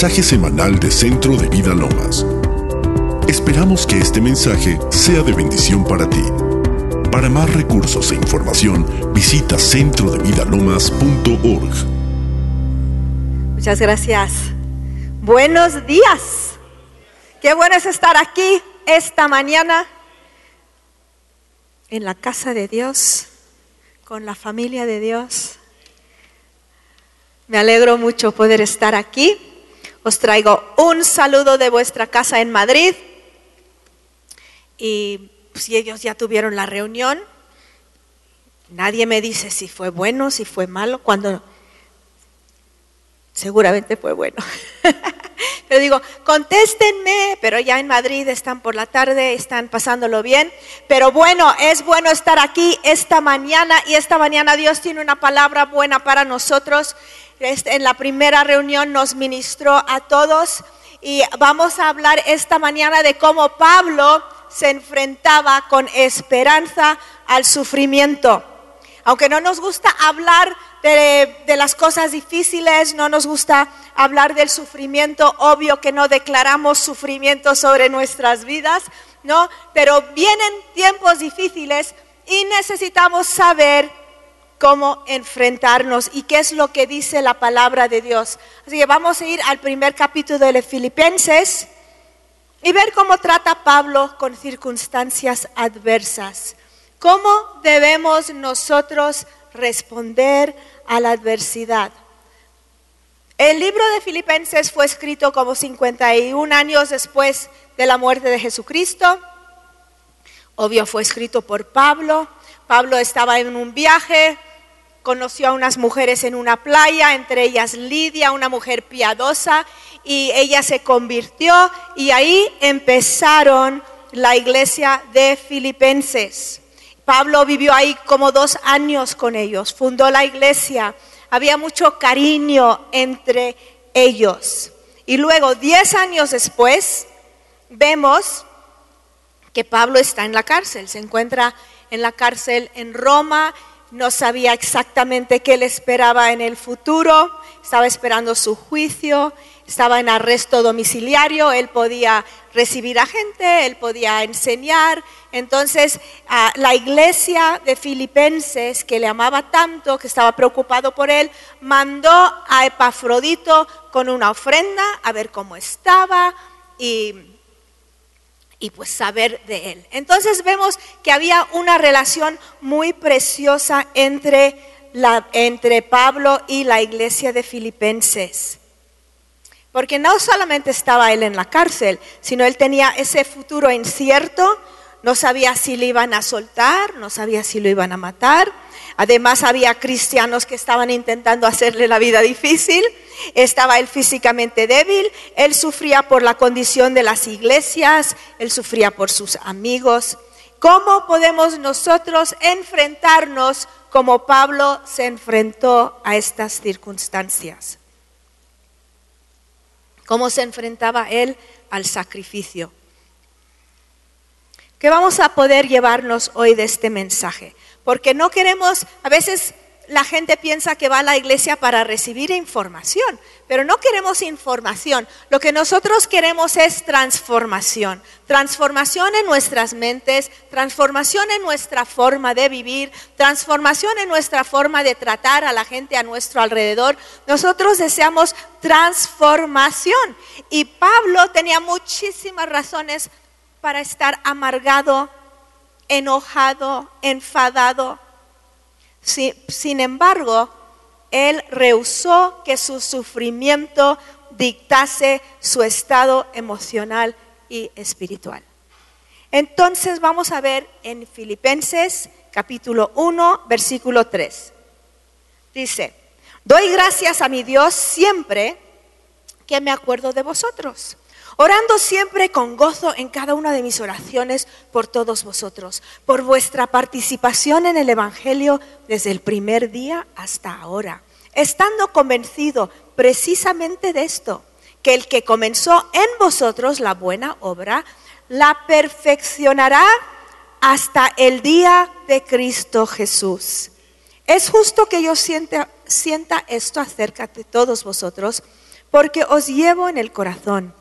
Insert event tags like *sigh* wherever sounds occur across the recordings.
mensaje semanal de Centro de Vida Lomas. Esperamos que este mensaje sea de bendición para ti. Para más recursos e información, visita centrodevidalomas.org. Muchas gracias. Buenos días. Qué bueno es estar aquí esta mañana en la casa de Dios, con la familia de Dios. Me alegro mucho poder estar aquí. Os traigo un saludo de vuestra casa en Madrid. Y si ellos ya tuvieron la reunión, nadie me dice si fue bueno, si fue malo, cuando seguramente fue bueno. *laughs* pero digo, contéstenme, pero ya en Madrid están por la tarde, están pasándolo bien. Pero bueno, es bueno estar aquí esta mañana y esta mañana Dios tiene una palabra buena para nosotros. En la primera reunión nos ministró a todos y vamos a hablar esta mañana de cómo Pablo se enfrentaba con esperanza al sufrimiento. Aunque no nos gusta hablar de, las cosas difíciles, no nos gusta hablar del sufrimiento, obvio que no declaramos sufrimiento sobre nuestras vidas, ¿no? Pero vienen tiempos difíciles y necesitamos saber cómo enfrentarnos y qué es lo que dice la palabra de Dios. Así que vamos a ir al primer capítulo de Filipenses y ver cómo trata Pablo con circunstancias adversas. ¿Cómo debemos nosotros responder a la adversidad? El libro de Filipenses fue escrito como 51 años después de la muerte de Jesucristo. Obvio fue escrito por Pablo. Pablo estaba en un viaje, conoció a unas mujeres en una playa, entre ellas Lidia, una mujer piadosa, y ella se convirtió y ahí empezaron la iglesia de Filipenses. Pablo vivió ahí como dos años con ellos, fundó la iglesia, había mucho cariño entre ellos. Y luego, diez años después, vemos que Pablo está en la cárcel, se encuentra en la cárcel en Roma, no sabía exactamente qué le esperaba en el futuro, estaba esperando su juicio, estaba en arresto domiciliario, él podía recibir a gente, él podía enseñar. Entonces, la iglesia de Filipenses, que le amaba tanto, que estaba preocupado por él, mandó a Epafrodito con una ofrenda a ver cómo estaba y, y pues saber de él. Entonces vemos que había una relación muy preciosa entre, entre Pablo y la iglesia de Filipenses. Porque no solamente estaba él en la cárcel, sino él tenía ese futuro incierto, no sabía si le iban a soltar, no sabía si lo iban a matar. Además había cristianos que estaban intentando hacerle la vida difícil. Estaba él físicamente débil, él sufría por la condición de las iglesias, él sufría por sus amigos. ¿Cómo podemos nosotros enfrentarnos como Pablo se enfrentó a estas circunstancias? cómo se enfrentaba él al sacrificio. ¿Qué vamos a poder llevarnos hoy de este mensaje? Porque no queremos, a veces la gente piensa que va a la iglesia para recibir información, pero no queremos información. Lo que nosotros queremos es transformación. Transformación en nuestras mentes, transformación en nuestra forma de vivir, transformación en nuestra forma de tratar a la gente a nuestro alrededor. Nosotros deseamos transformación. Y Pablo tenía muchísimas razones para estar amargado, enojado, enfadado sin embargo, él rehusó que su sufrimiento dictase su estado emocional y espiritual. Entonces vamos a ver en Filipenses capítulo 1, versículo 3. Dice, doy gracias a mi Dios siempre que me acuerdo de vosotros orando siempre con gozo en cada una de mis oraciones por todos vosotros, por vuestra participación en el Evangelio desde el primer día hasta ahora, estando convencido precisamente de esto, que el que comenzó en vosotros la buena obra, la perfeccionará hasta el día de Cristo Jesús. Es justo que yo sienta, sienta esto acerca de todos vosotros, porque os llevo en el corazón,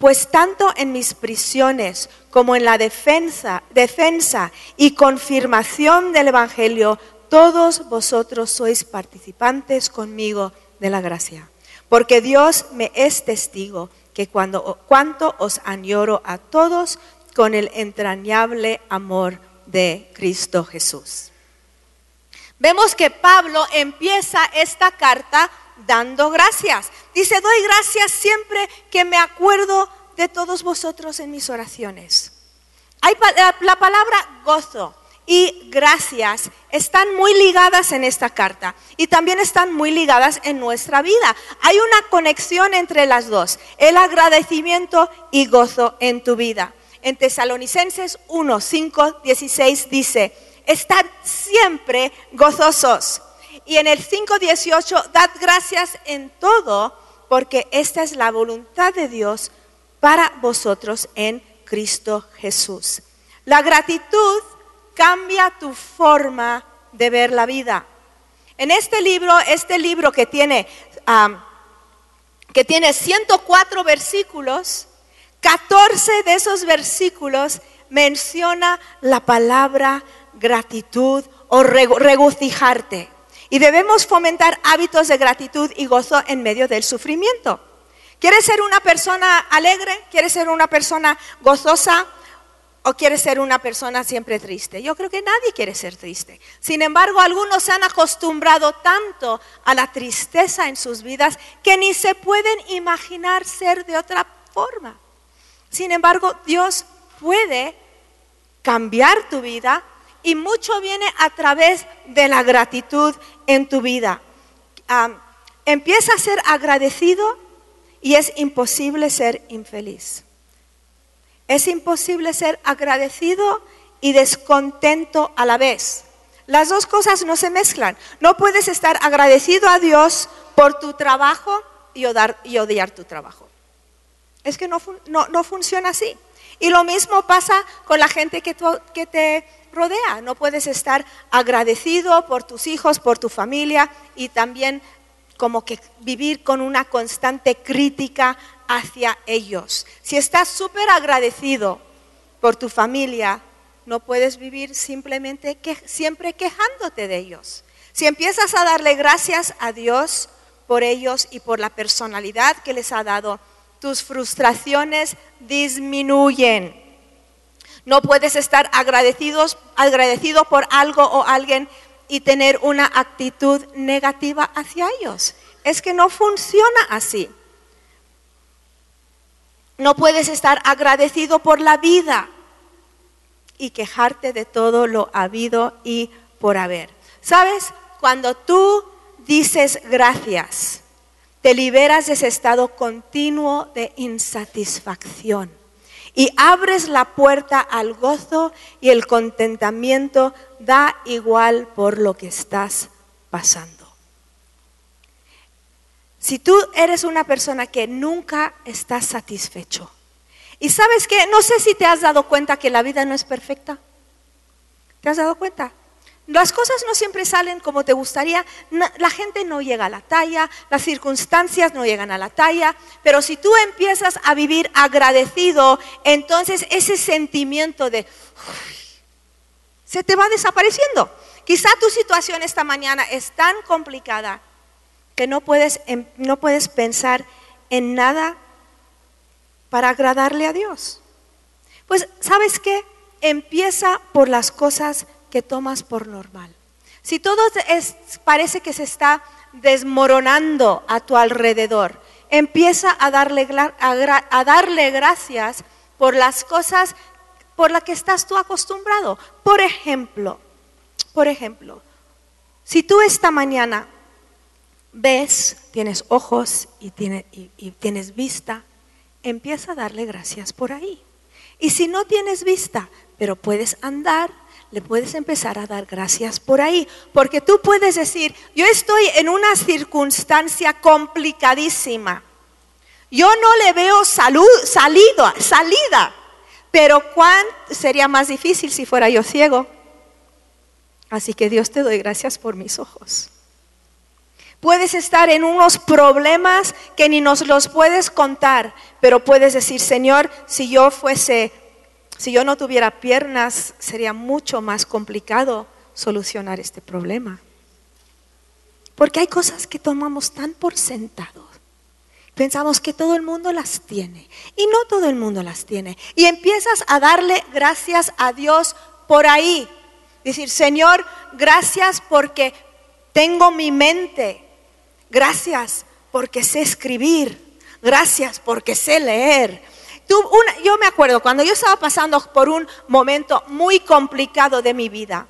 pues tanto en mis prisiones como en la defensa, defensa y confirmación del Evangelio, todos vosotros sois participantes conmigo de la gracia. Porque Dios me es testigo que cuando, cuanto os añoro a todos con el entrañable amor de Cristo Jesús. Vemos que Pablo empieza esta carta dando gracias. Dice, doy gracias siempre que me acuerdo de todos vosotros en mis oraciones. Hay, la palabra gozo y gracias están muy ligadas en esta carta y también están muy ligadas en nuestra vida. Hay una conexión entre las dos, el agradecimiento y gozo en tu vida. En Tesalonicenses 1, 5, 16 dice, estad siempre gozosos y en el 5.18, dad gracias en todo, porque esta es la voluntad de Dios para vosotros en Cristo Jesús. La gratitud cambia tu forma de ver la vida. En este libro, este libro que tiene, que tiene 104 versículos, 14 de esos versículos menciona la palabra gratitud o regocijarte. Y debemos fomentar hábitos de gratitud y gozo en medio del sufrimiento. ¿Quieres ser una persona alegre? ¿Quieres ser una persona gozosa? ¿O quieres ser una persona siempre triste? Yo creo que nadie quiere ser triste. Sin embargo, algunos se han acostumbrado tanto a la tristeza en sus vidas que ni se pueden imaginar ser de otra forma. Sin embargo, Dios puede cambiar tu vida y mucho viene a través de la gratitud en tu vida. empieza a ser agradecido y es imposible ser infeliz. Es imposible ser agradecido y descontento a la vez. Las dos cosas no se mezclan. No puedes estar agradecido a Dios por tu trabajo y odiar, tu trabajo. Es que no, funciona así. Y lo mismo pasa con la gente que, que te rodea. No puedes estar agradecido por tus hijos, por tu familia y también como que vivir con una constante crítica hacia ellos. Si estás súper agradecido por tu familia, no puedes vivir simplemente que, siempre quejándote de ellos. Si empiezas a darle gracias a Dios por ellos y por la personalidad que les ha dado, tus frustraciones disminuyen. No puedes estar agradecidos, agradecido por algo o alguien y tener una actitud negativa hacia ellos. Es que no funciona así. No puedes estar agradecido por la vida y quejarte de todo lo habido y por haber. ¿Sabes? Cuando tú dices gracias, te liberas de ese estado continuo de insatisfacción y abres la puerta al gozo y el contentamiento da igual por lo que estás pasando. Si tú eres una persona que nunca estás satisfecho, y sabes que, no sé si te has dado cuenta que la vida no es perfecta. ¿Te has dado cuenta? Las cosas no siempre salen como te gustaría, la gente no llega a la talla, las circunstancias no llegan a la talla, pero si tú empiezas a vivir agradecido, entonces ese sentimiento de se te va desapareciendo. Quizá tu situación esta mañana es tan complicada que no puedes, em, no puedes pensar en nada para agradarle a Dios. Pues, ¿sabes qué? Empieza por las cosas que tomas por normal. Si todo parece que se está desmoronando a tu alrededor, empieza a darle, a darle gracias por las cosas por las que estás tú acostumbrado. Por ejemplo, por ejemplo, si tú esta mañana ves, tienes ojos y, y tienes vista, empieza a darle gracias por ahí. Y si no tienes vista, pero puedes andar, le puedes empezar a dar gracias por ahí, porque tú puedes decir, yo estoy en una circunstancia complicadísima, yo no le veo salud, salida, salida, pero ¿cuán sería más difícil si fuera yo ciego? Así que Dios te doy gracias por mis ojos. Puedes estar en unos problemas que ni nos los puedes contar, pero puedes decir, Señor, si yo fuese, si yo no tuviera piernas, sería mucho más complicado solucionar este problema. Porque hay cosas que tomamos tan por sentado. Pensamos que todo el mundo las tiene y no todo el mundo las tiene. Y empiezas a darle gracias a Dios por ahí. Decir, Señor, gracias porque tengo mi mente. Gracias porque sé escribir. Gracias porque sé leer. Yo me acuerdo cuando yo estaba pasando por un momento muy complicado de mi vida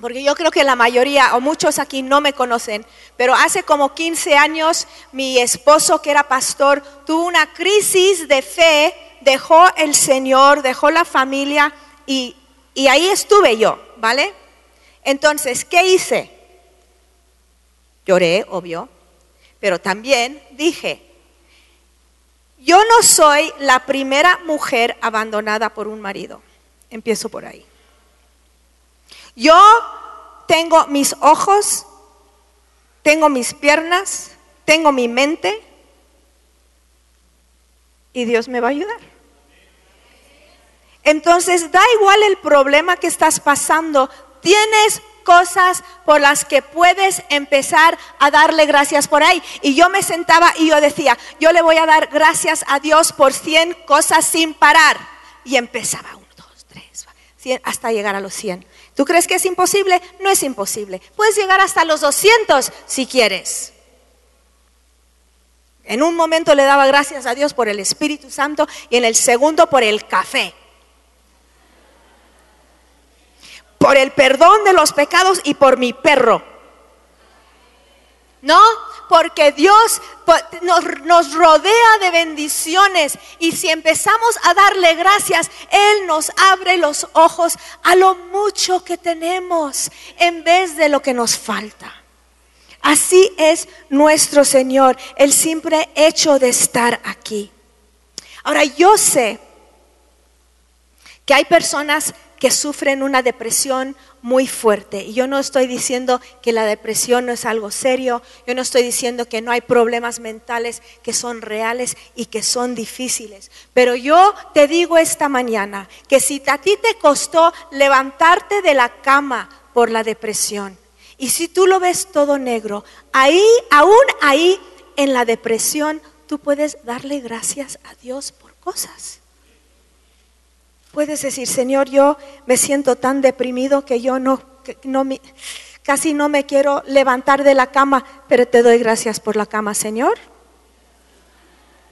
porque yo creo que la mayoría o muchos aquí no me conocen, pero hace como 15 años mi esposo que era pastor tuvo una crisis de fe, dejó el Señor, dejó la familia y, y ahí estuve yo, ¿vale? Entonces, ¿qué hice? Lloré, obvio, pero también dije, yo no soy la primera mujer abandonada por un marido. Empiezo por ahí. Yo tengo mis ojos, tengo mis piernas, tengo mi mente y Dios me va a ayudar. Entonces, da igual el problema que estás pasando, tienes cosas por las que puedes empezar a darle gracias por ahí. Y yo me sentaba y yo decía, yo le voy a dar gracias a Dios por 100 cosas sin parar. Y empezaba, uno, dos, tres, hasta llegar a los 100. ¿Tú crees que es imposible? No es imposible. Puedes llegar hasta los 200 si quieres. En un momento le daba gracias a Dios por el Espíritu Santo y en el segundo por el café. Por el perdón de los pecados y por mi perro. ¿No? porque Dios nos, rodea de bendiciones y si empezamos a darle gracias, Él nos abre los ojos a lo mucho que tenemos en vez de lo que nos falta. Así es nuestro Señor, el simple hecho de estar aquí. Ahora yo sé que hay personas que sufren una depresión muy fuerte. Y yo no estoy diciendo que la depresión no es algo serio, yo no estoy diciendo que no hay problemas mentales que son reales y que son difíciles. Pero yo te digo esta mañana que si a ti te costó levantarte de la cama por la depresión, y si tú lo ves todo negro, ahí, aún ahí en la depresión, tú puedes darle gracias a Dios por cosas. Puedes decir, Señor, yo me siento tan deprimido que yo no, no casi no me quiero levantar de la cama, pero te doy gracias por la cama, Señor.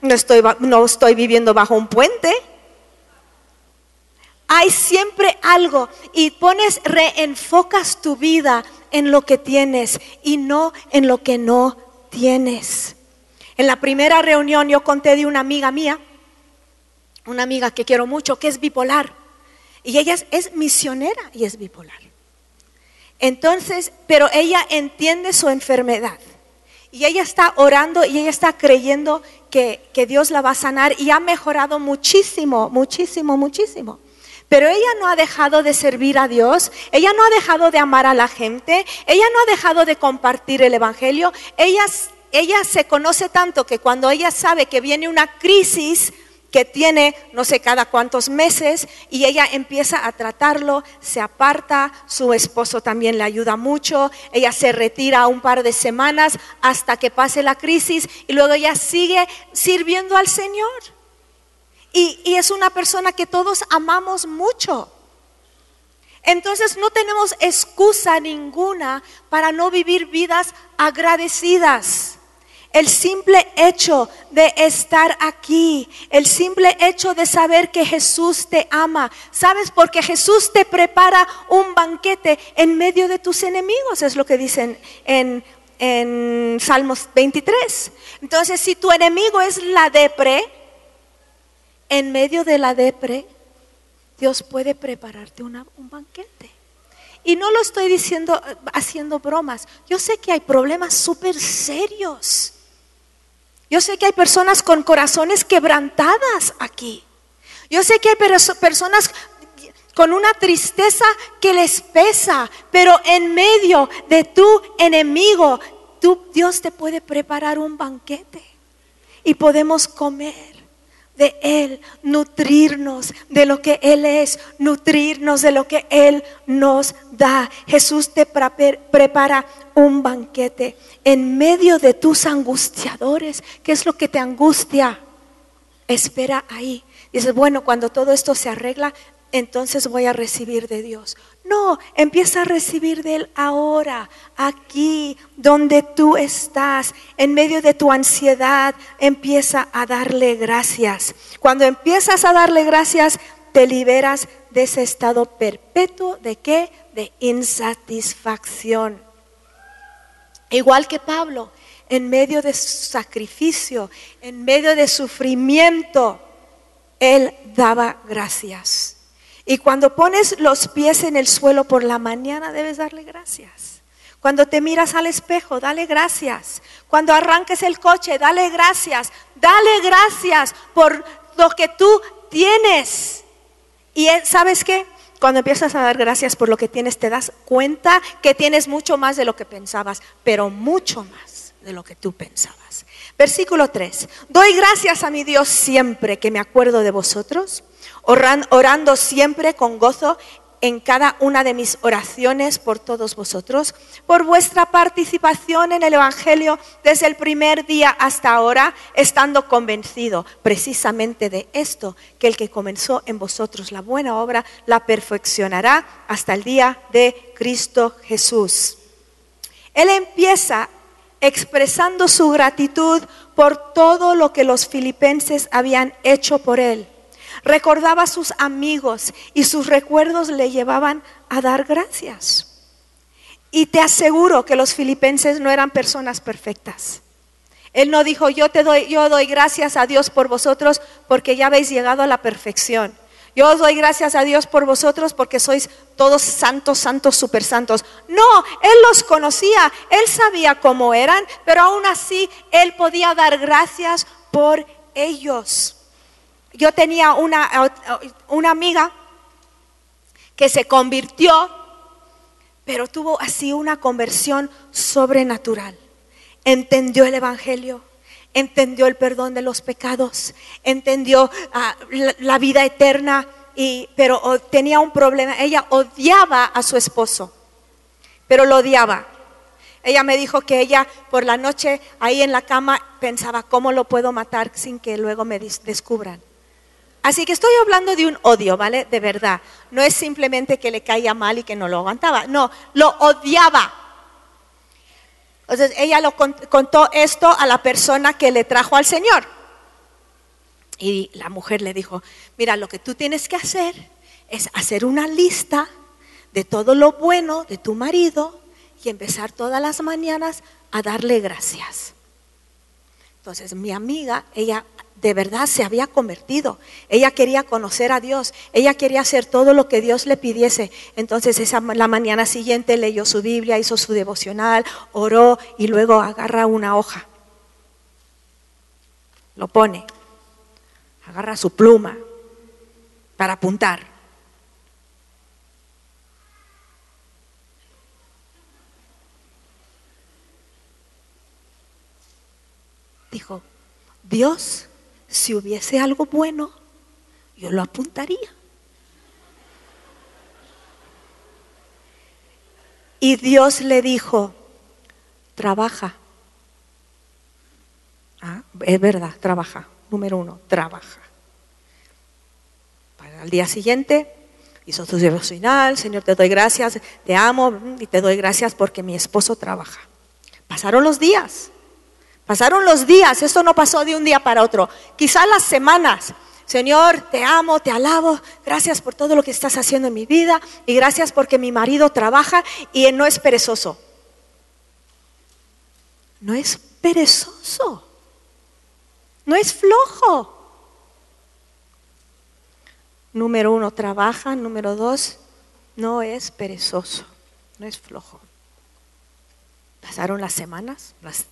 No estoy, no estoy viviendo bajo un puente. Hay siempre algo y pones, reenfocas tu vida en lo que tienes y no en lo que no tienes. En la primera reunión yo conté de una amiga mía una amiga que quiero mucho, que es bipolar. Y ella es, misionera y es bipolar. Entonces, pero ella entiende su enfermedad. Y ella está orando y ella está creyendo que, Dios la va a sanar y ha mejorado muchísimo, muchísimo, muchísimo. Pero ella no ha dejado de servir a Dios, ella no ha dejado de amar a la gente, ella no ha dejado de compartir el Evangelio. Ella se conoce tanto que cuando ella sabe que viene una crisis, que tiene no sé cada cuántos meses y ella empieza a tratarlo, se aparta, su esposo también le ayuda mucho, ella se retira un par de semanas hasta que pase la crisis y luego ella sigue sirviendo al Señor. Y, y es una persona que todos amamos mucho. Entonces no tenemos excusa ninguna para no vivir vidas agradecidas. El simple hecho de estar aquí, el simple hecho de saber que Jesús te ama, ¿sabes? Porque Jesús te prepara un banquete en medio de tus enemigos, es lo que dicen en, en Salmos 23. Entonces, si tu enemigo es la depre, en medio de la depre, Dios puede prepararte un banquete. Y no lo estoy diciendo haciendo bromas. Yo sé que hay problemas súper serios yo sé que hay personas con corazones quebrantadas aquí. Yo sé que hay personas con una tristeza que les pesa, pero en medio de tu enemigo tú, Dios te puede preparar un banquete y podemos comer de Él, nutrirnos de lo que Él es, nutrirnos de lo que Él nos da. Jesús te prepara un banquete en medio de tus angustiadores. ¿Qué es lo que te angustia? Espera ahí. Dices, bueno, cuando todo esto se arregla, entonces voy a recibir de Dios. No, empieza a recibir de Él ahora, aquí, donde tú estás, en medio de tu ansiedad, empieza a darle gracias. Cuando empiezas a darle gracias, te liberas de ese estado perpetuo de qué? De insatisfacción. Igual que Pablo, en medio de su sacrificio, en medio de sufrimiento, él daba gracias. Y cuando pones los pies en el suelo por la mañana, debes darle gracias. Cuando te miras al espejo, dale gracias. Cuando arranques el coche, dale gracias. Dale gracias por lo que tú tienes. Y sabes qué? Cuando empiezas a dar gracias por lo que tienes, te das cuenta que tienes mucho más de lo que pensabas, pero mucho más de lo que tú pensabas. Versículo 3. Doy gracias a mi Dios siempre que me acuerdo de vosotros orando siempre con gozo en cada una de mis oraciones por todos vosotros, por vuestra participación en el Evangelio desde el primer día hasta ahora, estando convencido precisamente de esto, que el que comenzó en vosotros la buena obra la perfeccionará hasta el día de Cristo Jesús. Él empieza expresando su gratitud por todo lo que los filipenses habían hecho por él Recordaba a sus amigos y sus recuerdos le llevaban a dar gracias. Y te aseguro que los filipenses no eran personas perfectas. Él no dijo, yo te doy, yo doy gracias a Dios por vosotros porque ya habéis llegado a la perfección. Yo os doy gracias a Dios por vosotros porque sois todos santos, santos, super santos. No, Él los conocía, Él sabía cómo eran, pero aún así Él podía dar gracias por ellos yo tenía una, una amiga que se convirtió, pero tuvo así una conversión sobrenatural. Entendió el Evangelio, entendió el perdón de los pecados, entendió ah, la, vida eterna, y, pero tenía un problema. Ella odiaba a su esposo, pero lo odiaba. Ella me dijo que ella por la noche ahí en la cama pensaba, ¿cómo lo puedo matar sin que luego me descubran? Así que estoy hablando de un odio, ¿vale? De verdad. No es simplemente que le caía mal y que no lo aguantaba. No, lo odiaba. Entonces ella lo contó esto a la persona que le trajo al Señor. Y la mujer le dijo, mira, lo que tú tienes que hacer es hacer una lista de todo lo bueno de tu marido y empezar todas las mañanas a darle gracias. Entonces mi amiga, ella de verdad se había convertido. Ella quería conocer a Dios. Ella quería hacer todo lo que Dios le pidiese. Entonces esa, la mañana siguiente leyó su Biblia, hizo su devocional, oró y luego agarra una hoja. Lo pone. Agarra su pluma para apuntar. Dijo, Dios si hubiese algo bueno, yo lo apuntaría. Y Dios le dijo, trabaja. Ah, es verdad, trabaja. Número uno, trabaja. Para el día siguiente hizo su devocional, Señor, te doy gracias, te amo y te doy gracias porque mi esposo trabaja. Pasaron los días. Pasaron los días, esto no pasó de un día para otro, quizás las semanas. Señor, te amo, te alabo, gracias por todo lo que estás haciendo en mi vida y gracias porque mi marido trabaja y no es perezoso. No es perezoso, no es flojo. Número uno, trabaja. Número dos, no es perezoso, no es flojo. Pasaron las semanas, las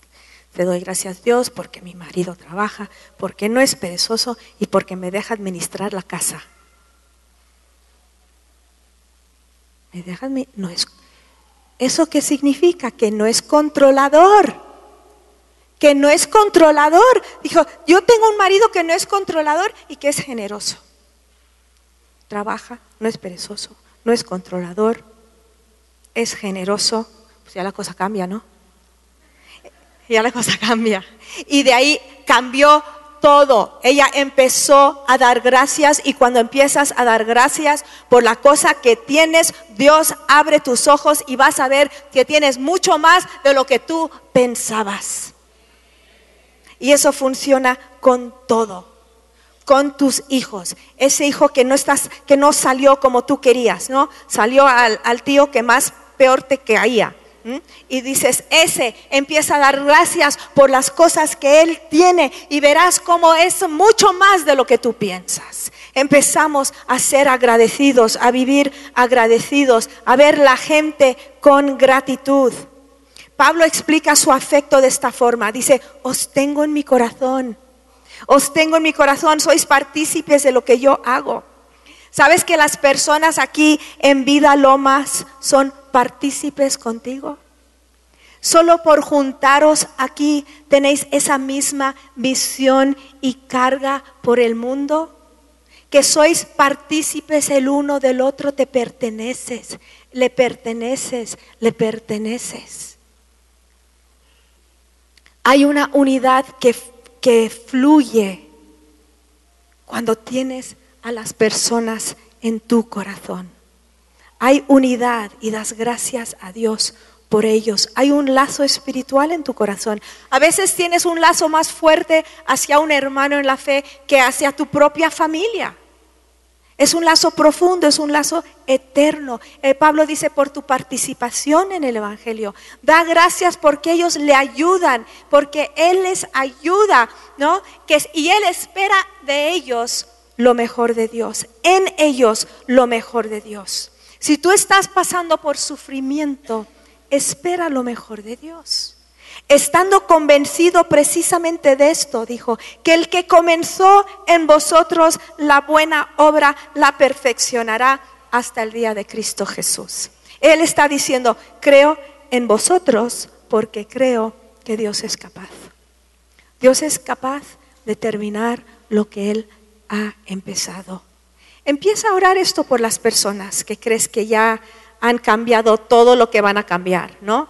te doy gracias Dios porque mi marido trabaja, porque no es perezoso y porque me deja administrar la casa. Me deja, no es, ¿Eso qué significa? Que no es controlador. Que no es controlador. Dijo, yo tengo un marido que no es controlador y que es generoso. Trabaja, no es perezoso, no es controlador, es generoso. Pues ya la cosa cambia, ¿no? Ya la cosa *laughs* cambia. Y de ahí cambió todo. Ella empezó a dar gracias y cuando empiezas a dar gracias por la cosa que tienes, Dios abre tus ojos y vas a ver que tienes mucho más de lo que tú pensabas. Y eso funciona con todo. Con tus hijos, ese hijo que no estás, que no salió como tú querías, ¿no? Salió al, al tío que más peor te caía y dices, ese empieza a dar gracias por las cosas que Él tiene y verás cómo es mucho más de lo que tú piensas. Empezamos a ser agradecidos, a vivir agradecidos, a ver la gente con gratitud. Pablo explica su afecto de esta forma. Dice, os tengo en mi corazón, os tengo en mi corazón, sois partícipes de lo que yo hago. ¿Sabes que las personas aquí en Vida Lomas son partícipes contigo? Solo por juntaros aquí tenéis esa misma visión y carga por el mundo. Que sois partícipes el uno del otro, te perteneces, le perteneces, le perteneces. Hay una unidad que, que fluye cuando tienes a las personas en tu corazón. Hay unidad y das gracias a Dios por ellos. Hay un lazo espiritual en tu corazón. A veces tienes un lazo más fuerte hacia un hermano en la fe que hacia tu propia familia. Es un lazo profundo, es un lazo eterno. Eh, Pablo dice por tu participación en el Evangelio. Da gracias porque ellos le ayudan, porque Él les ayuda, ¿no? Y Él espera de ellos lo mejor de Dios, en ellos lo mejor de Dios. Si tú estás pasando por sufrimiento, espera lo mejor de Dios. Estando convencido precisamente de esto, dijo, que el que comenzó en vosotros la buena obra la perfeccionará hasta el día de Cristo Jesús. Él está diciendo, creo en vosotros porque creo que Dios es capaz. Dios es capaz de terminar lo que Él ha empezado. Empieza a orar esto por las personas que crees que ya han cambiado todo lo que van a cambiar, ¿no?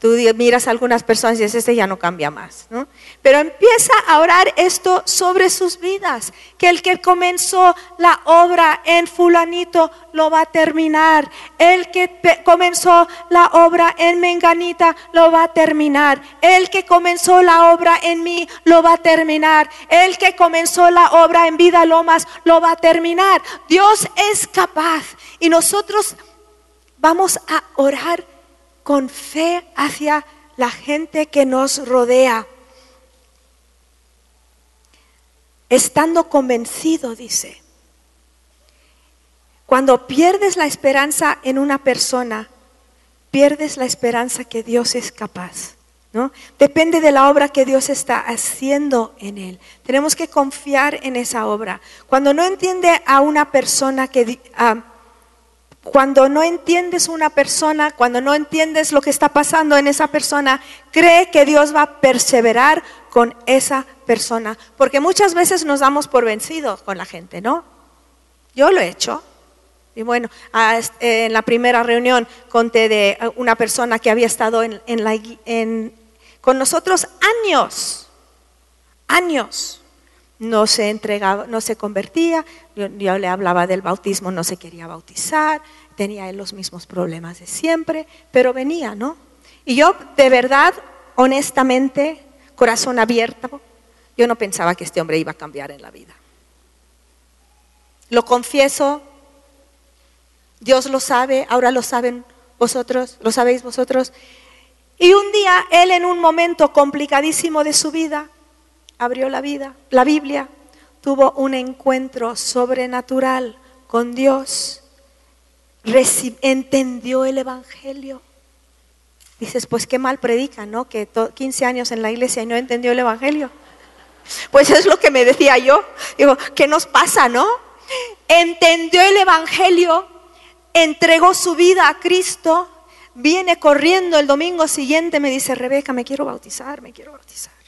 Tú miras a algunas personas y dices, este ya no cambia más, ¿no? Pero empieza a orar esto sobre sus vidas, que el que comenzó la obra en fulanito lo va a terminar, el que comenzó la obra en menganita lo va a terminar, el que comenzó la obra en mí lo va a terminar, el que comenzó la obra en vida lomas lo va a terminar. Dios es capaz y nosotros vamos a orar con fe hacia la gente que nos rodea. Estando convencido, dice. Cuando pierdes la esperanza en una persona, pierdes la esperanza que Dios es capaz. ¿no? Depende de la obra que Dios está haciendo en él. Tenemos que confiar en esa obra. Cuando no entiende a una persona que... Cuando no entiendes una persona, cuando no entiendes lo que está pasando en esa persona, cree que Dios va a perseverar con esa persona. Porque muchas veces nos damos por vencidos con la gente, ¿no? Yo lo he hecho. Y bueno, en la primera reunión conté de una persona que había estado con nosotros años, años no se entregaba, no se convertía, yo, le hablaba del bautismo, no se quería bautizar, tenía los mismos problemas de siempre, pero venía, ¿no? Y yo de verdad, honestamente, corazón abierto, yo no pensaba que este hombre iba a cambiar en la vida. Lo confieso, Dios lo sabe, ahora lo saben vosotros, lo sabéis vosotros. Y un día él en un momento complicadísimo de su vida, abrió la vida, la Biblia, tuvo un encuentro sobrenatural con Dios, entendió el Evangelio. Dices, pues qué mal predica, ¿no? Que 15 años en la iglesia y no entendió el Evangelio. Pues es lo que me decía yo. Digo, ¿qué nos pasa, no? Entendió el Evangelio, entregó su vida a Cristo, viene corriendo el domingo siguiente, me dice, Rebeca, me quiero bautizar, me quiero bautizar.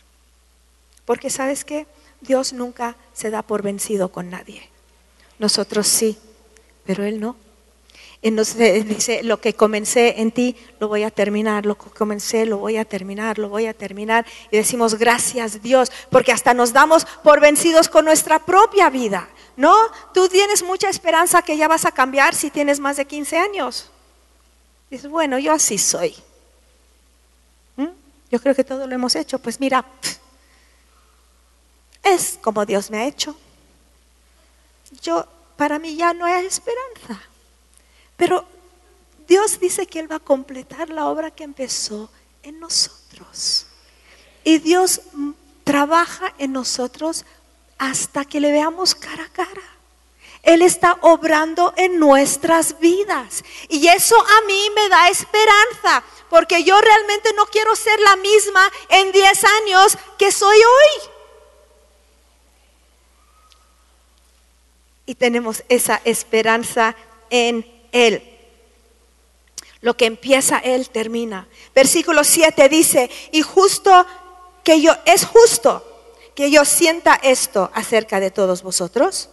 Porque sabes qué, Dios nunca se da por vencido con nadie. Nosotros sí, pero Él no. Entonces dice, lo que comencé en ti, lo voy a terminar, lo que comencé, lo voy a terminar, lo voy a terminar. Y decimos, gracias Dios, porque hasta nos damos por vencidos con nuestra propia vida. No, tú tienes mucha esperanza que ya vas a cambiar si tienes más de 15 años. Dices, bueno, yo así soy. ¿Mm? Yo creo que todo lo hemos hecho. Pues mira, es como Dios me ha hecho. Yo, para mí ya no hay esperanza. Pero Dios dice que Él va a completar la obra que empezó en nosotros. Y Dios trabaja en nosotros hasta que le veamos cara a cara. Él está obrando en nuestras vidas. Y eso a mí me da esperanza, porque yo realmente no quiero ser la misma en 10 años que soy hoy. Y tenemos esa esperanza en él. Lo que empieza Él termina. Versículo 7 dice, y justo que yo, es justo que yo sienta esto acerca de todos vosotros,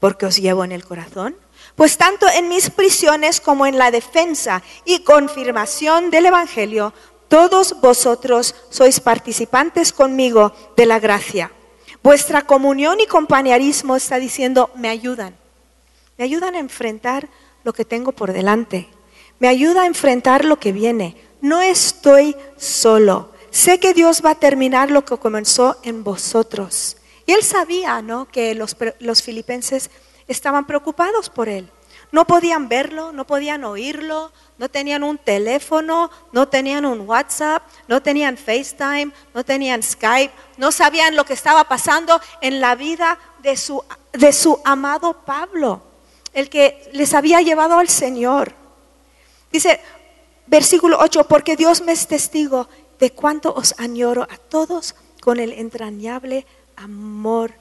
porque os llevo en el corazón. Pues tanto en mis prisiones como en la defensa y confirmación del Evangelio, todos vosotros sois participantes conmigo de la gracia. Vuestra comunión y compañerismo está diciendo, me ayudan. Me ayudan a enfrentar lo que tengo por delante. Me ayuda a enfrentar lo que viene. No estoy solo. Sé que Dios va a terminar lo que comenzó en vosotros. Y él sabía, ¿no? Que los, los filipenses estaban preocupados por él. No podían verlo, no podían oírlo, no tenían un teléfono, no tenían un WhatsApp, no tenían FaceTime, no tenían Skype, no sabían lo que estaba pasando en la vida de su, de su amado Pablo el que les había llevado al Señor. Dice, versículo 8, porque Dios me es testigo de cuánto os añoro a todos con el entrañable amor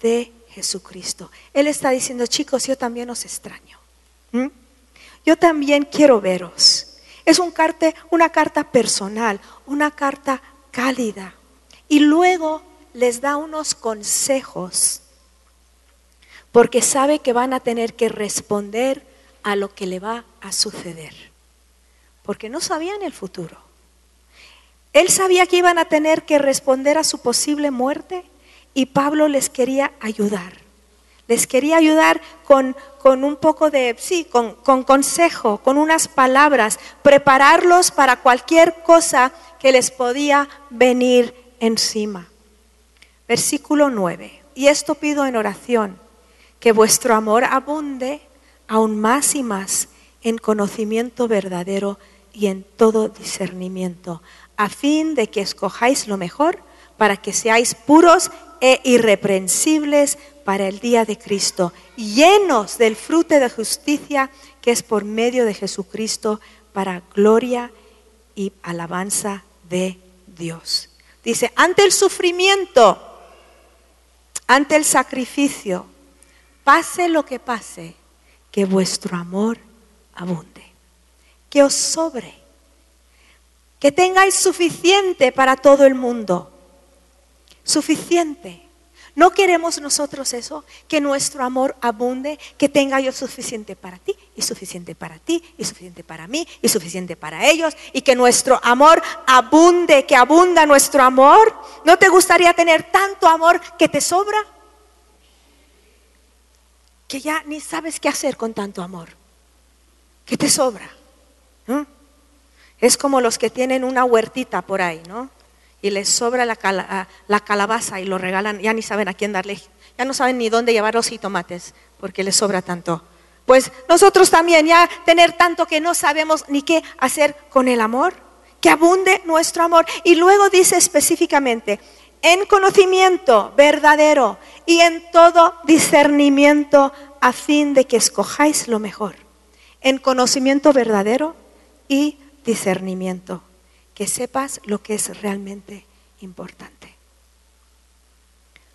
de Jesucristo. Él está diciendo, chicos, yo también os extraño. ¿Mm? Yo también quiero veros. Es un una carta personal, una carta cálida. Y luego les da unos consejos porque sabe que van a tener que responder a lo que le va a suceder, porque no sabían el futuro. Él sabía que iban a tener que responder a su posible muerte y Pablo les quería ayudar. Les quería ayudar con, un poco de, sí, con, con consejo, con unas palabras, prepararlos para cualquier cosa que les podía venir encima. Versículo 9. Y esto pido en oración que vuestro amor abunde aún más y más en conocimiento verdadero y en todo discernimiento, a fin de que escojáis lo mejor para que seáis puros e irreprensibles para el día de Cristo, llenos del fruto de justicia que es por medio de Jesucristo para gloria y alabanza de Dios. Dice, ante el sufrimiento, ante el sacrificio, pase lo que pase, que vuestro amor abunde, que os sobre, que tengáis suficiente para todo el mundo, suficiente. ¿No queremos nosotros eso? Que nuestro amor abunde, que tenga yo suficiente para ti y suficiente para ti y suficiente para mí y suficiente para ellos y que nuestro amor abunde, que abunda nuestro amor. ¿No te gustaría tener tanto amor que te sobra? que ya ni sabes qué hacer con tanto amor, que te sobra. Es como los que tienen una huertita por ahí, ¿no? Y les sobra la, calabaza y lo regalan, ya ni saben a quién darle, ya no saben ni dónde llevar los jitomates, porque les sobra tanto. Pues nosotros también, ya tener tanto que no sabemos ni qué hacer con el amor, que abunde nuestro amor. Y luego dice específicamente, en conocimiento verdadero y en todo discernimiento a fin de que escojáis lo mejor. En conocimiento verdadero y discernimiento. Que sepas lo que es realmente importante.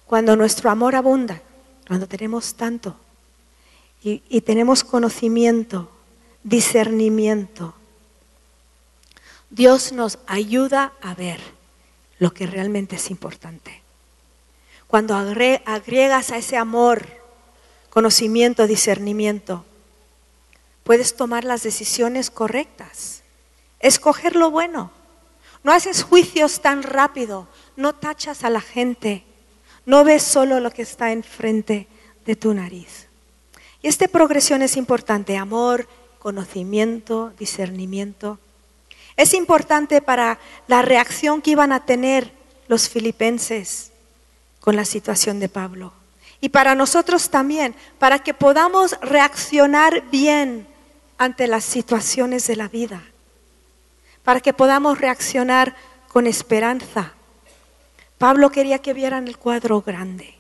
Cuando nuestro amor abunda, cuando tenemos tanto y, tenemos conocimiento, discernimiento, Dios nos ayuda a ver lo que realmente es importante. Cuando agregas a ese amor conocimiento, discernimiento, puedes tomar las decisiones correctas, escoger lo bueno. No haces juicios tan rápido, no tachas a la gente, no ves solo lo que está enfrente de tu nariz. Y esta progresión es importante, amor, conocimiento, discernimiento. Es importante para la reacción que iban a tener los filipenses con la situación de Pablo. Y para nosotros también, para que podamos reaccionar bien ante las situaciones de la vida, para que podamos reaccionar con esperanza. Pablo quería que vieran el cuadro grande.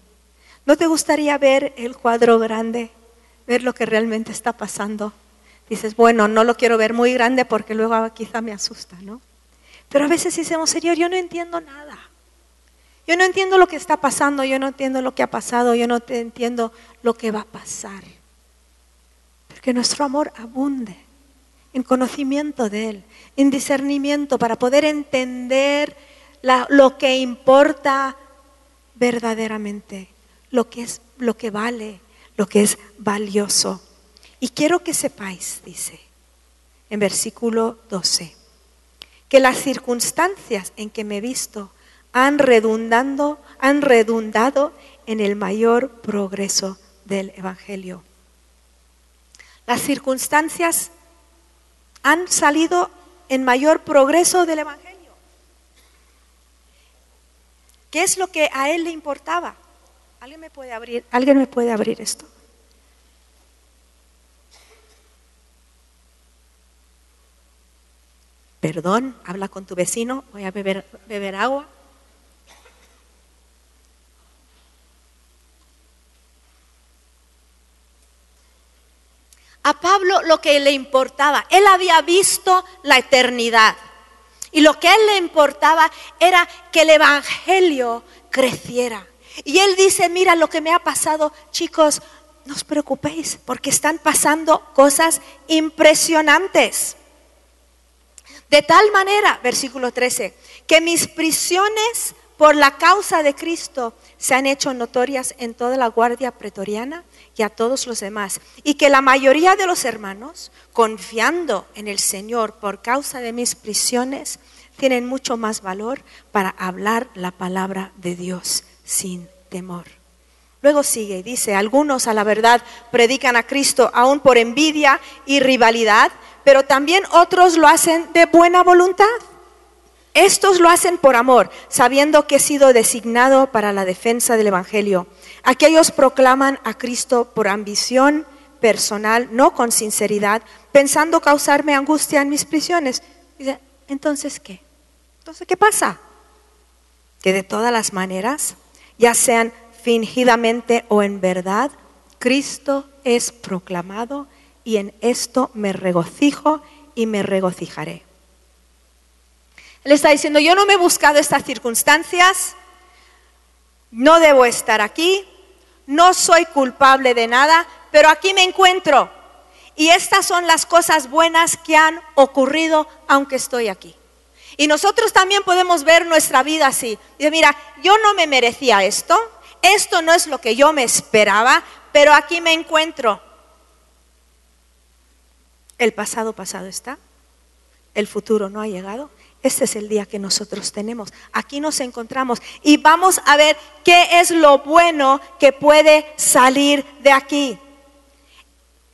¿No te gustaría ver el cuadro grande? Ver lo que realmente está pasando dices, bueno, no lo quiero ver muy grande porque luego quizá me asusta, ¿no? Pero a veces decimos, Señor, yo no entiendo nada. Yo no entiendo lo que está pasando, yo no entiendo lo que ha pasado, yo no entiendo lo que va a pasar. Porque nuestro amor abunde en conocimiento de Él, en discernimiento para poder entender lo que importa verdaderamente, lo que es lo que vale, lo que es valioso. Y quiero que sepáis, dice en versículo 12, que las circunstancias en que me he visto han redundando, han redundado en el mayor progreso del evangelio. Las circunstancias han salido en mayor progreso del evangelio. ¿Qué es lo que a él le importaba? ¿Alguien me puede abrir, ¿alguien me puede abrir esto? Perdón, habla con tu vecino, voy a beber, beber agua. A Pablo lo que le importaba, él había visto la eternidad. Y lo que a él le importaba era que el Evangelio creciera. Y él dice, mira lo que me ha pasado, chicos, no os preocupéis, porque están pasando cosas impresionantes. De tal manera, versículo 13, que mis prisiones por la causa de Cristo se han hecho notorias en toda la guardia pretoriana y a todos los demás, y que la mayoría de los hermanos, confiando en el Señor por causa de mis prisiones, tienen mucho más valor para hablar la palabra de Dios sin temor. Luego sigue dice, algunos a la verdad predican a Cristo aún por envidia y rivalidad, pero también otros lo hacen de buena voluntad. Estos lo hacen por amor, sabiendo que he sido designado para la defensa del Evangelio. Aquellos proclaman a Cristo por ambición personal, no con sinceridad, pensando causarme angustia en mis prisiones. Dice, entonces, ¿qué? Entonces, ¿qué pasa? Que de todas las maneras, ya sean fingidamente o en verdad, Cristo es proclamado y en esto me regocijo y me regocijaré. Él está diciendo, yo no me he buscado estas circunstancias, no debo estar aquí, no soy culpable de nada, pero aquí me encuentro. Y estas son las cosas buenas que han ocurrido aunque estoy aquí. Y nosotros también podemos ver nuestra vida así. Mira, yo no me merecía esto, esto no es lo que yo me esperaba, pero aquí me encuentro. El pasado pasado está, el futuro no ha llegado. Este es el día que nosotros tenemos. Aquí nos encontramos y vamos a ver qué es lo bueno que puede salir de aquí.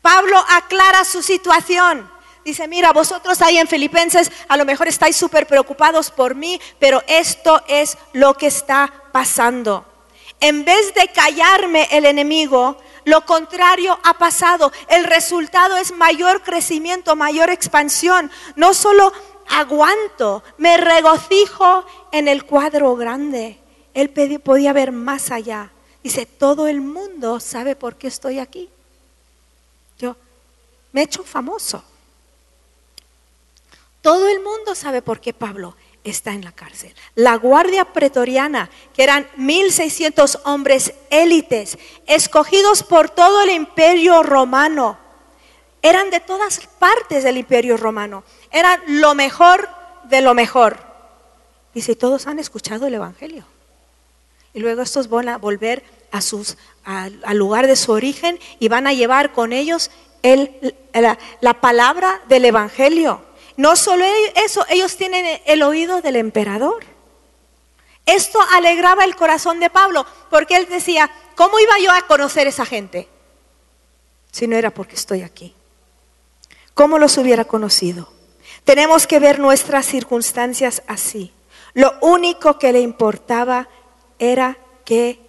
Pablo aclara su situación. Dice, mira, vosotros ahí en Filipenses a lo mejor estáis súper preocupados por mí, pero esto es lo que está pasando. En vez de callarme el enemigo, lo contrario ha pasado. El resultado es mayor crecimiento, mayor expansión. No solo aguanto, me regocijo en el cuadro grande. Él podía ver más allá. Dice, todo el mundo sabe por qué estoy aquí. Yo me he hecho famoso. Todo el mundo sabe por qué Pablo está en la cárcel. La guardia pretoriana, que eran 1.600 hombres élites, escogidos por todo el imperio romano, eran de todas partes del imperio romano, eran lo mejor de lo mejor. Dice, todos han escuchado el Evangelio. Y luego estos van a volver a sus, al lugar de su origen y van a llevar con ellos el, la, la palabra del Evangelio. No solo eso, ellos tienen el oído del emperador. Esto alegraba el corazón de Pablo, porque él decía, ¿cómo iba yo a conocer esa gente? Si no era porque estoy aquí. ¿Cómo los hubiera conocido? Tenemos que ver nuestras circunstancias así. Lo único que le importaba era que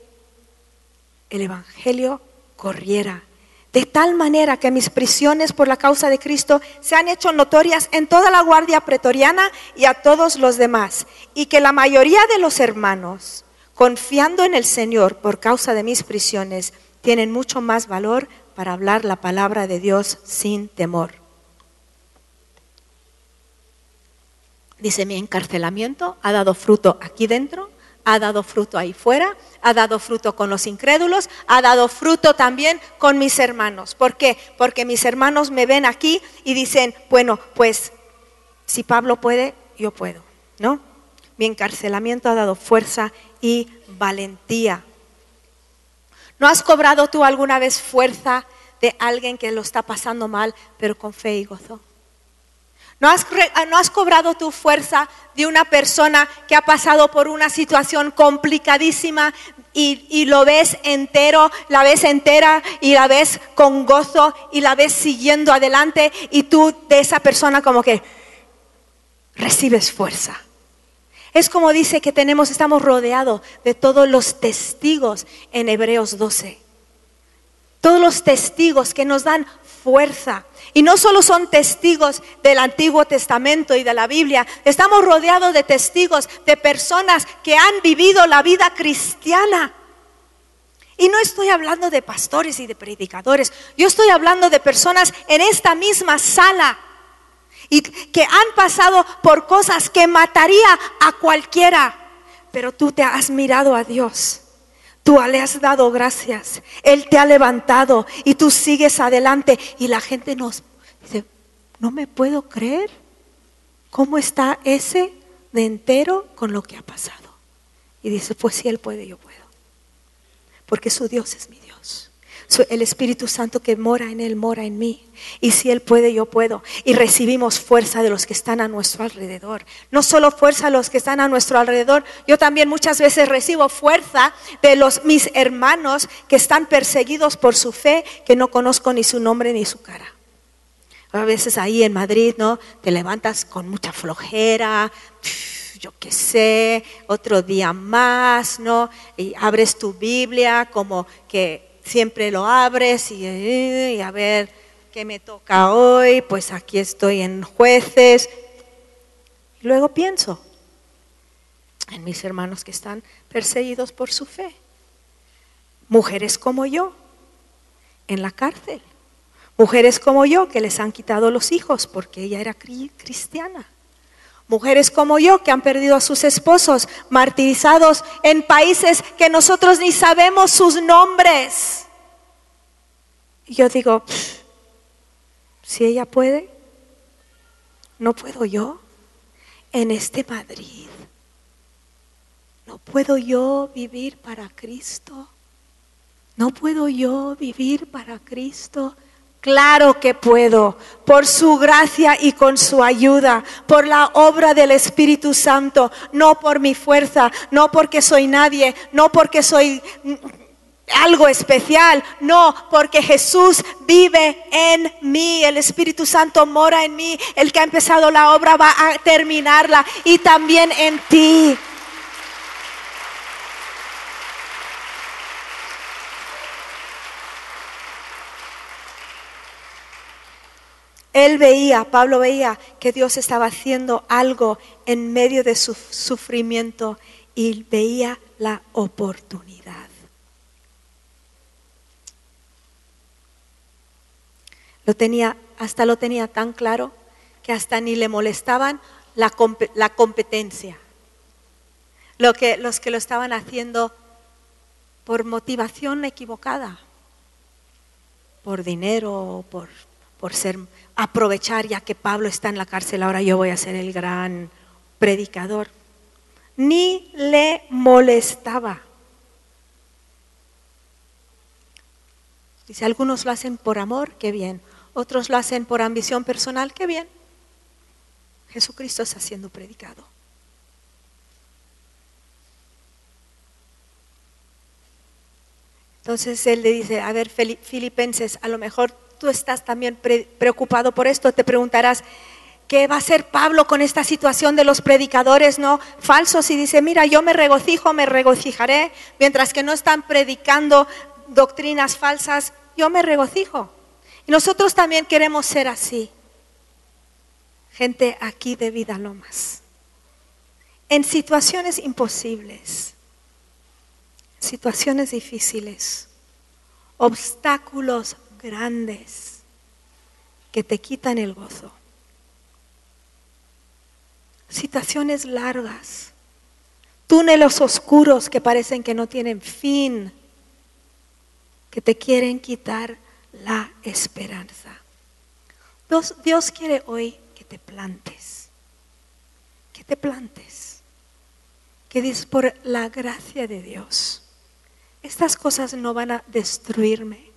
el Evangelio corriera. De tal manera que mis prisiones por la causa de Cristo se han hecho notorias en toda la guardia pretoriana y a todos los demás. Y que la mayoría de los hermanos, confiando en el Señor por causa de mis prisiones, tienen mucho más valor para hablar la palabra de Dios sin temor. Dice, mi encarcelamiento ha dado fruto aquí dentro, ha dado fruto ahí fuera, ha dado fruto con los incrédulos, ha dado fruto también con mis hermanos. ¿Por qué? Porque mis hermanos me ven aquí y dicen, bueno, pues si Pablo puede, yo puedo, ¿no? Mi encarcelamiento ha dado fuerza y valentía. ¿No has cobrado tú alguna vez fuerza de alguien que lo está pasando mal, pero con fe y gozo? ¿No has, ¿No has, cobrado tu fuerza de una persona que ha pasado por una situación complicadísima y, y, lo ves entero, la ves entera y la ves con gozo y la ves siguiendo adelante y tú de esa persona como que recibes fuerza? Es como dice que tenemos, estamos rodeados de todos los testigos en Hebreos 12. Todos los testigos que nos dan fuerza. Y no solo son testigos del Antiguo Testamento y de la Biblia, estamos rodeados de testigos, de personas que han vivido la vida cristiana. Y no estoy hablando de pastores y de predicadores, yo estoy hablando de personas en esta misma sala y que han pasado por cosas que mataría a cualquiera, pero tú te has mirado a Dios Tú le has dado gracias. Él te ha levantado y tú sigues adelante. Y la gente nos dice, no me puedo creer cómo está ese de entero con lo que ha pasado. Y dice, pues si Él puede, yo puedo. Porque su Dios es mi Dios. El Espíritu Santo que mora en Él, mora en mí. Y si Él puede, yo puedo. Y recibimos fuerza de los que están a nuestro alrededor. No solo fuerza de los que están a nuestro alrededor, yo también muchas veces recibo fuerza de los mis hermanos que están perseguidos por su fe, que no conozco ni su nombre ni su cara. A veces ahí en Madrid, ¿no? Te levantas con mucha flojera, yo qué sé, otro día más, ¿no? Y abres tu Biblia como que siempre lo abres y, a ver qué me toca hoy, pues aquí estoy en jueces. luego pienso en mis hermanos que están perseguidos por su fe, mujeres como yo, en la cárcel, mujeres como yo que les han quitado los hijos porque ella era cristiana. Mujeres como yo que han perdido a sus esposos, martirizados en países que nosotros ni sabemos sus nombres. Y yo digo, si ella puede, ¿no puedo yo en este Madrid? ¿No puedo yo vivir para Cristo? ¿No puedo yo vivir para Cristo? Claro que puedo, por su gracia y con su ayuda, por la obra del Espíritu Santo, no por mi fuerza, no porque soy nadie, no porque soy algo especial, no, porque Jesús vive en mí, el Espíritu Santo mora en mí, el que ha empezado la obra va a terminarla y también en ti. Él veía, Pablo veía que Dios estaba haciendo algo en medio de su sufrimiento y veía la oportunidad. Lo tenía, hasta lo tenía tan claro que hasta ni le molestaban la, la competencia. Lo que, los que lo estaban haciendo por motivación equivocada, por dinero, por, por ser aprovechar ya que Pablo está en la cárcel, ahora yo voy a ser el gran predicador, ni le molestaba. Dice, algunos lo hacen por amor, qué bien. Otros lo hacen por ambición personal, qué bien. Jesucristo está siendo predicado. Entonces él le dice, a ver, filipenses, a lo mejor tú estás también preocupado por esto, te preguntarás, ¿qué va a hacer Pablo con esta situación de los predicadores no falsos? Y dice, mira, yo me regocijo, me regocijaré, mientras que no están predicando doctrinas falsas, yo me regocijo. Y nosotros también queremos ser así. Gente aquí de vida lomas. En situaciones imposibles situaciones difíciles, obstáculos grandes que te quitan el gozo, situaciones largas, túneles oscuros que parecen que no tienen fin, que te quieren quitar la esperanza. Dios, Dios quiere hoy que te plantes, que te plantes, que dices por la gracia de Dios estas cosas no van a destruirme,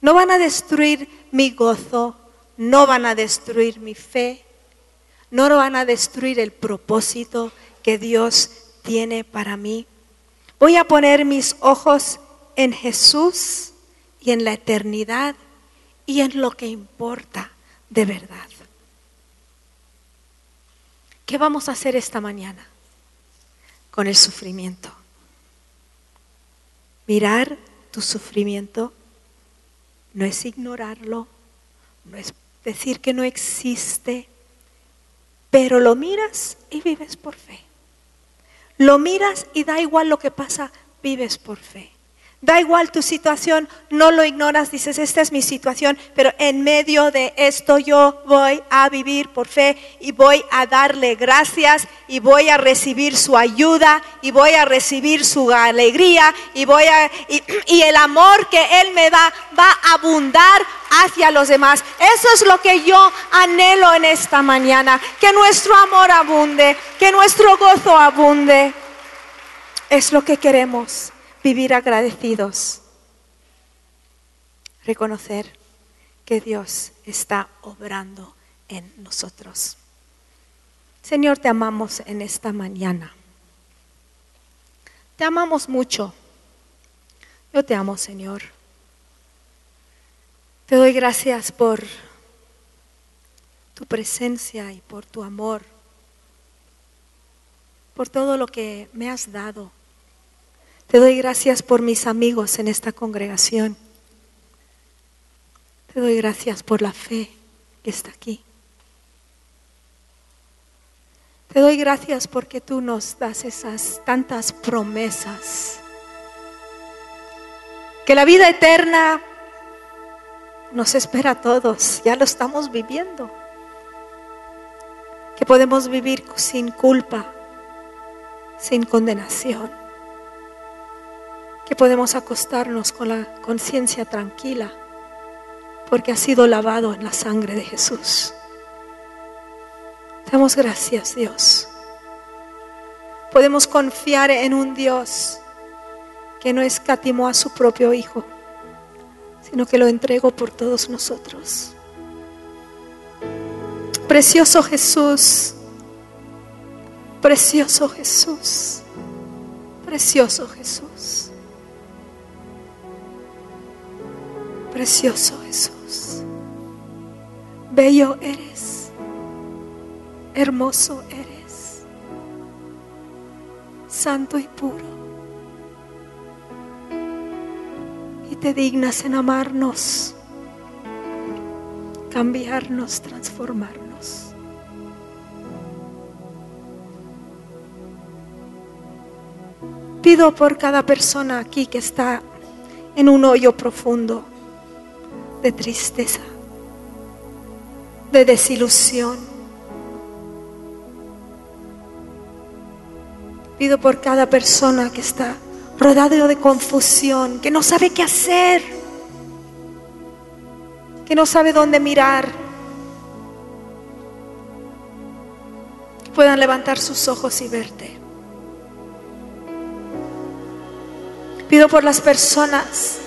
no van a destruir mi gozo, no van a destruir mi fe, no van a destruir el propósito que Dios tiene para mí. Voy a poner mis ojos en Jesús y en la eternidad y en lo que importa de verdad. ¿Qué vamos a hacer esta mañana con el sufrimiento? Mirar tu sufrimiento no es ignorarlo, no es decir que no existe, pero lo miras y vives por fe. Lo miras y da igual lo que pasa, vives por fe. Da igual tu situación, no lo ignoras, dices, esta es mi situación, pero en medio de esto yo voy a vivir por fe y voy a darle gracias y voy a recibir su ayuda y voy a recibir su alegría y voy a y, el amor que él me da va a abundar hacia los demás. Eso es lo que yo anhelo en esta mañana, que nuestro amor abunde, que nuestro gozo abunde. Es lo que queremos vivir agradecidos, reconocer que Dios está obrando en nosotros. Señor, te amamos en esta mañana. Te amamos mucho. Yo te amo, Señor. Te doy gracias por tu presencia y por tu amor, por todo lo que me has dado te doy gracias por mis amigos en esta congregación. Te doy gracias por la fe que está aquí. Te doy gracias porque tú nos das esas tantas promesas. Que la vida eterna nos espera a todos, ya lo estamos viviendo. Que podemos vivir sin culpa, sin condenación que podemos acostarnos con la conciencia tranquila porque ha sido lavado en la sangre de Jesús. Damos gracias, Dios. Podemos confiar en un Dios que no escatimó a su propio Hijo, sino que lo entregó por todos nosotros. Precioso Jesús, precioso Jesús, precioso Jesús. Precioso Jesús. Bello eres. Hermoso eres. Santo y puro. Y te dignas en amarnos, cambiarnos, transformarnos. Pido por cada persona aquí que está en un hoyo profundo de tristeza, de desilusión. Pido por cada persona que está rodado de confusión, que no sabe qué hacer, que no sabe dónde mirar. puedan levantar sus ojos y verte. Pido por las personas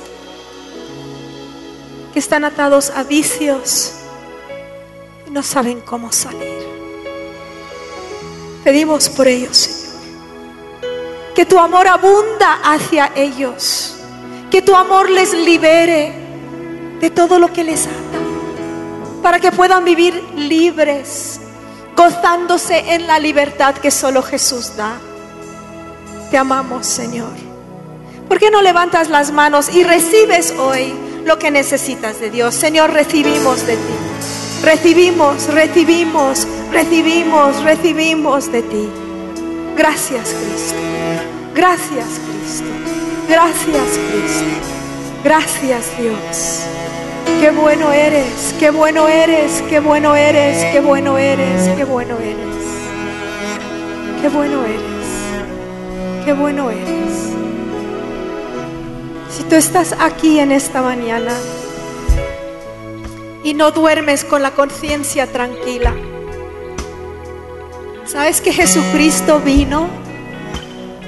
que están atados a vicios y no saben cómo salir. Pedimos por ellos, Señor. Que tu amor abunda hacia ellos. Que tu amor les libere de todo lo que les ata. Para que puedan vivir libres, gozándose en la libertad que solo Jesús da. Te amamos, Señor. ¿Por qué no levantas las manos y recibes hoy lo que necesitas de Dios? Señor, recibimos de ti. Recibimos, recibimos, recibimos, recibimos de ti. Gracias, Cristo. Gracias, Cristo. Gracias, Cristo. Gracias, Dios. Qué bueno eres, qué bueno eres, qué bueno eres, qué bueno eres, qué bueno eres. Qué bueno eres. Qué bueno eres. Si tú estás aquí en esta mañana y no duermes con la conciencia tranquila, ¿sabes que Jesucristo vino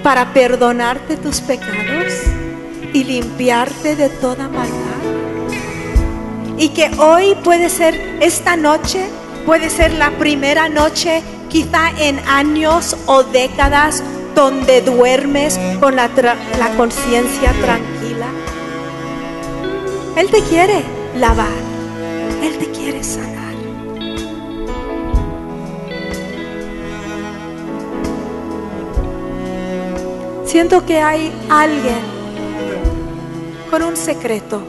para perdonarte tus pecados y limpiarte de toda maldad? Y que hoy puede ser esta noche, puede ser la primera noche quizá en años o décadas donde duermes con la, la conciencia tranquila. Él te quiere lavar, Él te quiere sanar. Siento que hay alguien con un secreto.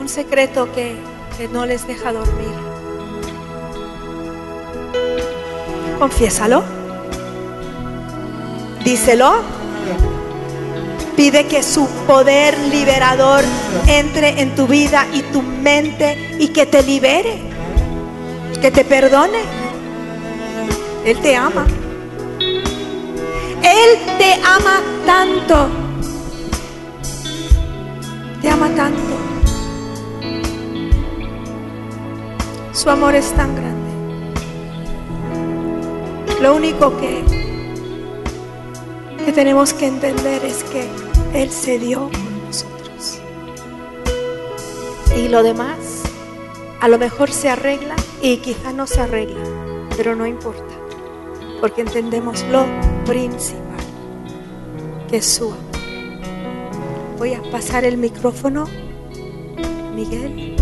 Un secreto que, que no les deja dormir. Confiésalo. Díselo. Pide que su poder liberador entre en tu vida y tu mente y que te libere. Que te perdone. Él te ama. Él te ama tanto. Te ama tanto. Su amor es tan grande. Lo único que, que tenemos que entender es que Él se dio por nosotros. Y lo demás, a lo mejor se arregla y quizá no se arregla, pero no importa, porque entendemos lo principal, que es su amor. Voy a pasar el micrófono, Miguel.